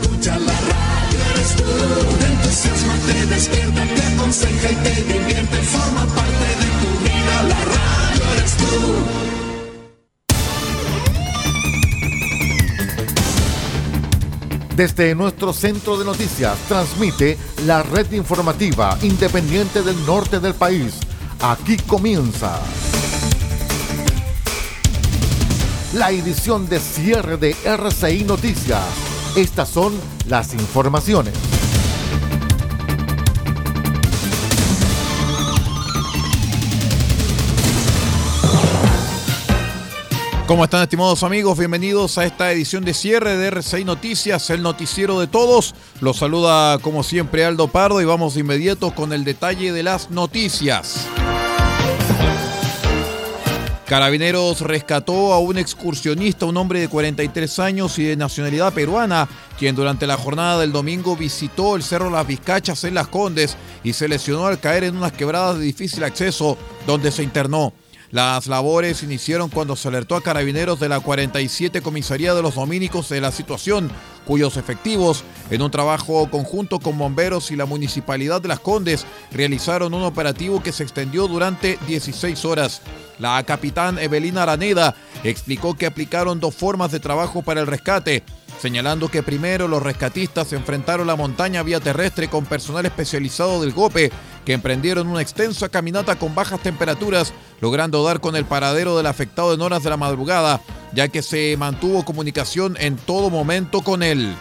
escucha la radio eres tú. Te entusiasma, te despierta, te aconseja y te divierte. Forma parte de tu vida, la radio eres tú. Desde nuestro centro de noticias transmite la red informativa independiente del norte del país. Aquí comienza la edición de cierre de RCI Noticias estas son las informaciones. ¿Cómo están estimados amigos? Bienvenidos a esta edición de cierre de RCI Noticias, el noticiero de todos. Los saluda como siempre Aldo Pardo y vamos de inmediato con el detalle de las noticias. Carabineros rescató a un excursionista, un hombre de 43 años y de nacionalidad peruana, quien durante la jornada del domingo visitó el Cerro Las Vizcachas en Las Condes y se lesionó al caer en unas quebradas de difícil acceso donde se internó. Las labores iniciaron cuando se alertó a carabineros de la 47 Comisaría de los Dominicos de la situación, cuyos efectivos, en un trabajo conjunto con bomberos y la Municipalidad de Las Condes, realizaron un operativo que se extendió durante 16 horas. La capitán Evelina Araneda explicó que aplicaron dos formas de trabajo para el rescate señalando que primero los rescatistas enfrentaron la montaña vía terrestre con personal especializado del GOPE, que emprendieron una extensa caminata con bajas temperaturas, logrando dar con el paradero del afectado en horas de la madrugada, ya que se mantuvo comunicación en todo momento con él.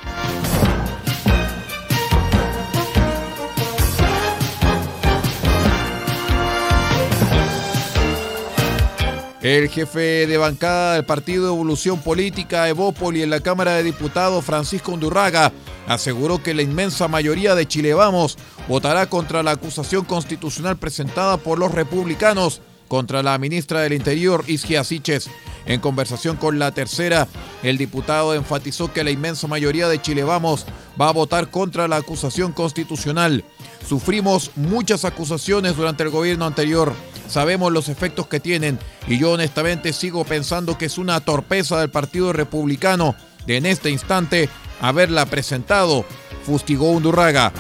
El jefe de bancada del Partido de Evolución Política, Evópoli, en la Cámara de Diputados, Francisco Undurraga, aseguró que la inmensa mayoría de Chile Vamos votará contra la acusación constitucional presentada por los republicanos contra la ministra del Interior, Isgia Siches. En conversación con la tercera, el diputado enfatizó que la inmensa mayoría de Chile Vamos va a votar contra la acusación constitucional. Sufrimos muchas acusaciones durante el gobierno anterior sabemos los efectos que tienen y yo honestamente sigo pensando que es una torpeza del Partido Republicano de en este instante haberla presentado, fustigó Undurraga.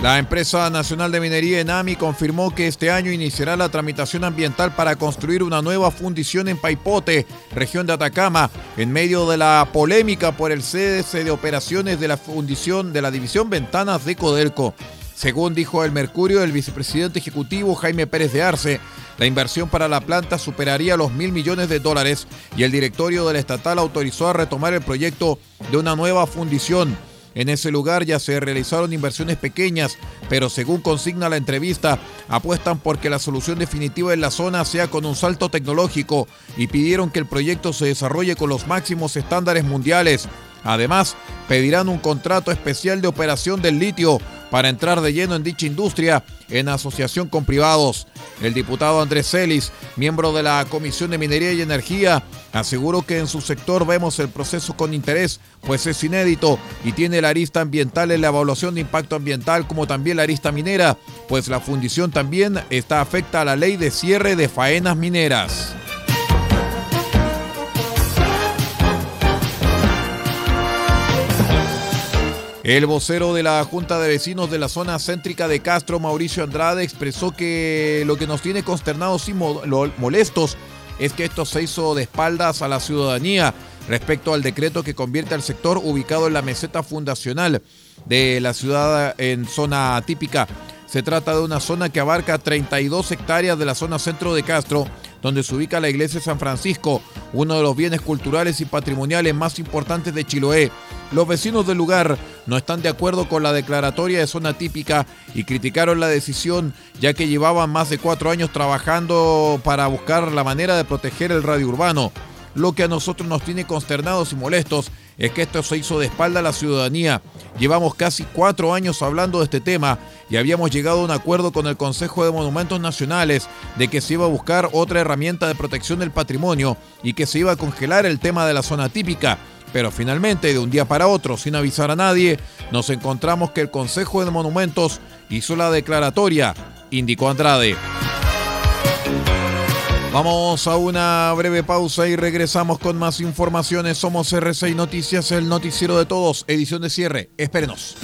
La empresa nacional de minería Enami confirmó que este año iniciará la tramitación ambiental para construir una nueva fundición en Paipote, región de Atacama, en medio de la polémica por el cese de operaciones de la fundición de la división Ventanas de Codelco. Según dijo el Mercurio, el vicepresidente ejecutivo Jaime Pérez de Arce, la inversión para la planta superaría los mil millones de dólares y el directorio de la estatal autorizó a retomar el proyecto de una nueva fundición. En ese lugar ya se realizaron inversiones pequeñas, pero según consigna la entrevista, apuestan porque la solución definitiva en la zona sea con un salto tecnológico y pidieron que el proyecto se desarrolle con los máximos estándares mundiales. Además, pedirán un contrato especial de operación del litio para entrar de lleno en dicha industria en asociación con privados. El diputado Andrés Celis, miembro de la Comisión de Minería y Energía, aseguró que en su sector vemos el proceso con interés, pues es inédito y tiene la arista ambiental en la evaluación de impacto ambiental como también la arista minera, pues la fundición también está afecta a la ley de cierre de faenas mineras. El vocero de la Junta de Vecinos de la zona céntrica de Castro, Mauricio Andrade, expresó que lo que nos tiene consternados y molestos es que esto se hizo de espaldas a la ciudadanía respecto al decreto que convierte al sector ubicado en la meseta fundacional de la ciudad en zona típica. Se trata de una zona que abarca 32 hectáreas de la zona centro de Castro donde se ubica la iglesia de San Francisco, uno de los bienes culturales y patrimoniales más importantes de Chiloé. Los vecinos del lugar no están de acuerdo con la declaratoria de zona típica y criticaron la decisión ya que llevaban más de cuatro años trabajando para buscar la manera de proteger el radio urbano. Lo que a nosotros nos tiene consternados y molestos es que esto se hizo de espalda a la ciudadanía. Llevamos casi cuatro años hablando de este tema y habíamos llegado a un acuerdo con el Consejo de Monumentos Nacionales de que se iba a buscar otra herramienta de protección del patrimonio y que se iba a congelar el tema de la zona típica. Pero finalmente, de un día para otro, sin avisar a nadie, nos encontramos que el Consejo de Monumentos hizo la declaratoria, indicó Andrade. Vamos a una breve pausa y regresamos con más informaciones. Somos R6 Noticias, el noticiero de todos, edición de cierre. Espérenos.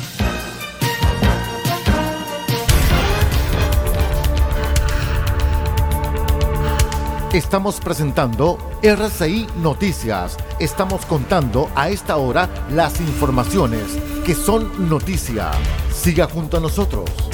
Estamos presentando RCI Noticias. Estamos contando a esta hora las informaciones que son noticia. Siga junto a nosotros.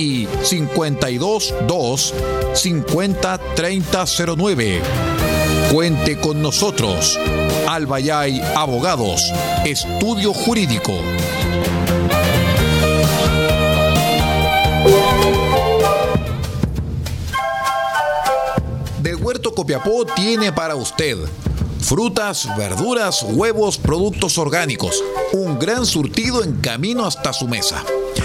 y 522 50 3009. Cuente con nosotros. Albayay Abogados, Estudio Jurídico. Del Huerto Copiapó tiene para usted frutas, verduras, huevos, productos orgánicos. Un gran surtido en camino hasta su mesa.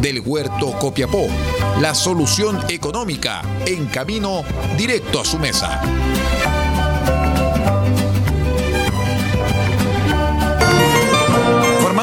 del Huerto Copiapó. La solución económica en camino directo a su mesa.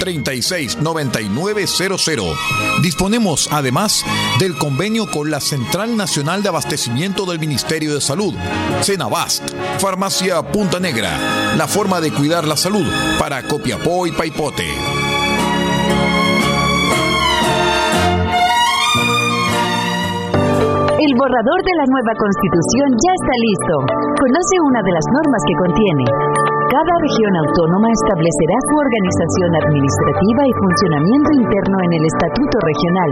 36 9900. Disponemos además del convenio con la Central Nacional de Abastecimiento del Ministerio de Salud, Cenabast, Farmacia Punta Negra, la forma de cuidar la salud para Copiapó y Paipote. El borrador de la nueva constitución ya está listo. Conoce una de las normas que contiene. Cada región autónoma establecerá su organización administrativa y funcionamiento interno en el Estatuto Regional.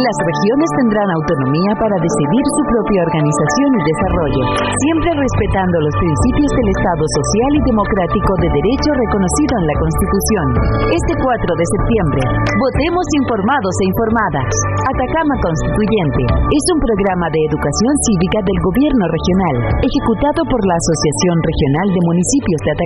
Las regiones tendrán autonomía para decidir su propia organización y desarrollo, siempre respetando los principios del Estado social y democrático de derecho reconocido en la Constitución. Este 4 de septiembre, votemos informados e informadas. Atacama Constituyente es un programa de educación cívica del Gobierno regional, ejecutado por la Asociación Regional de Municipios de Atacama.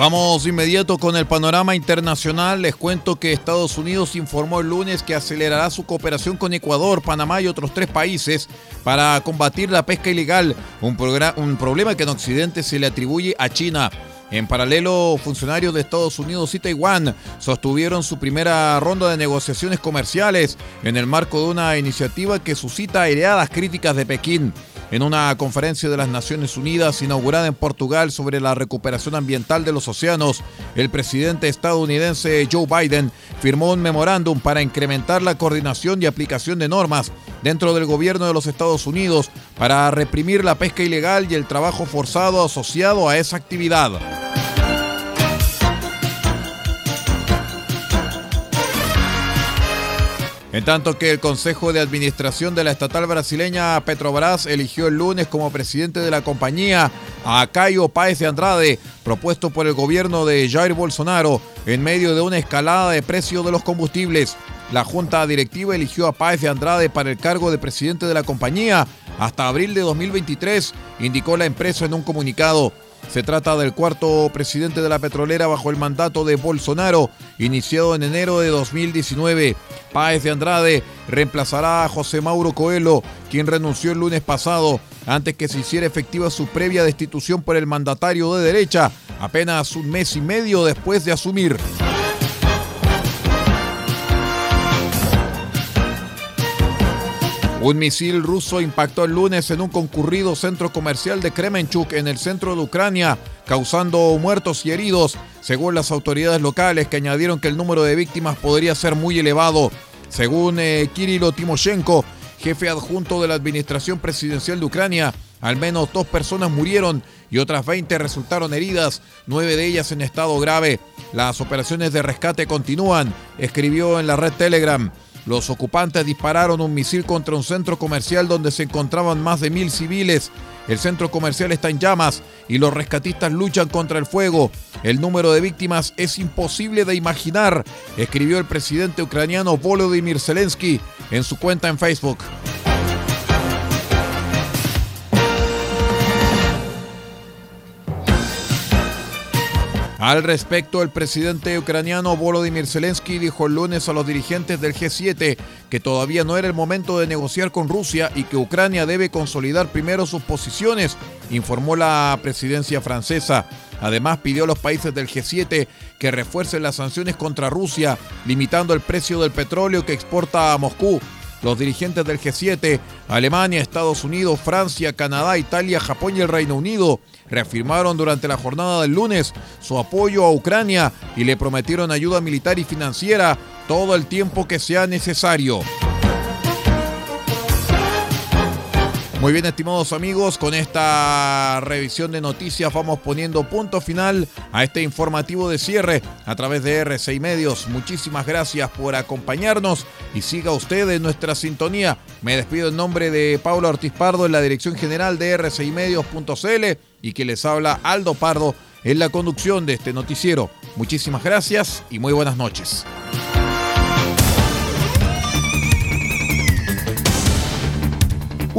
Vamos de inmediato con el panorama internacional. Les cuento que Estados Unidos informó el lunes que acelerará su cooperación con Ecuador, Panamá y otros tres países para combatir la pesca ilegal, un, un problema que en Occidente se le atribuye a China. En paralelo, funcionarios de Estados Unidos y Taiwán sostuvieron su primera ronda de negociaciones comerciales en el marco de una iniciativa que suscita aireadas críticas de Pekín. En una conferencia de las Naciones Unidas inaugurada en Portugal sobre la recuperación ambiental de los océanos, el presidente estadounidense Joe Biden firmó un memorándum para incrementar la coordinación y aplicación de normas dentro del gobierno de los Estados Unidos para reprimir la pesca ilegal y el trabajo forzado asociado a esa actividad. En tanto que el Consejo de Administración de la estatal brasileña Petrobras eligió el lunes como presidente de la compañía a Caio Paes de Andrade, propuesto por el gobierno de Jair Bolsonaro en medio de una escalada de precios de los combustibles. La junta directiva eligió a Paes de Andrade para el cargo de presidente de la compañía hasta abril de 2023, indicó la empresa en un comunicado. Se trata del cuarto presidente de la petrolera bajo el mandato de Bolsonaro, iniciado en enero de 2019. Páez de Andrade reemplazará a José Mauro Coelho, quien renunció el lunes pasado, antes que se hiciera efectiva su previa destitución por el mandatario de derecha, apenas un mes y medio después de asumir. Un misil ruso impactó el lunes en un concurrido centro comercial de Kremenchuk en el centro de Ucrania, causando muertos y heridos, según las autoridades locales que añadieron que el número de víctimas podría ser muy elevado. Según eh, Kirilo Timoshenko, jefe adjunto de la administración presidencial de Ucrania, al menos dos personas murieron y otras 20 resultaron heridas, nueve de ellas en estado grave. Las operaciones de rescate continúan, escribió en la red Telegram. Los ocupantes dispararon un misil contra un centro comercial donde se encontraban más de mil civiles. El centro comercial está en llamas y los rescatistas luchan contra el fuego. El número de víctimas es imposible de imaginar, escribió el presidente ucraniano Volodymyr Zelensky en su cuenta en Facebook. Al respecto, el presidente ucraniano Volodymyr Zelensky dijo el lunes a los dirigentes del G7 que todavía no era el momento de negociar con Rusia y que Ucrania debe consolidar primero sus posiciones, informó la presidencia francesa. Además, pidió a los países del G7 que refuercen las sanciones contra Rusia, limitando el precio del petróleo que exporta a Moscú los dirigentes del G7, Alemania, Estados Unidos, Francia, Canadá, Italia, Japón y el Reino Unido, reafirmaron durante la jornada del lunes su apoyo a Ucrania y le prometieron ayuda militar y financiera todo el tiempo que sea necesario. Muy bien, estimados amigos, con esta revisión de noticias vamos poniendo punto final a este informativo de cierre a través de RCI Medios. Muchísimas gracias por acompañarnos y siga usted en nuestra sintonía. Me despido en nombre de Pablo Ortiz Pardo en la dirección general de rcimedios.cl y que les habla Aldo Pardo en la conducción de este noticiero. Muchísimas gracias y muy buenas noches.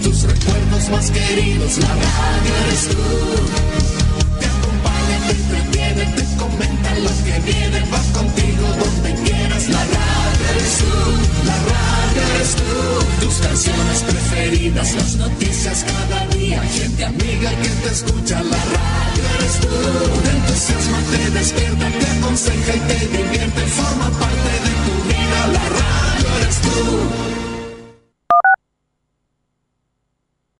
Tus recuerdos más queridos, la radio eres tú.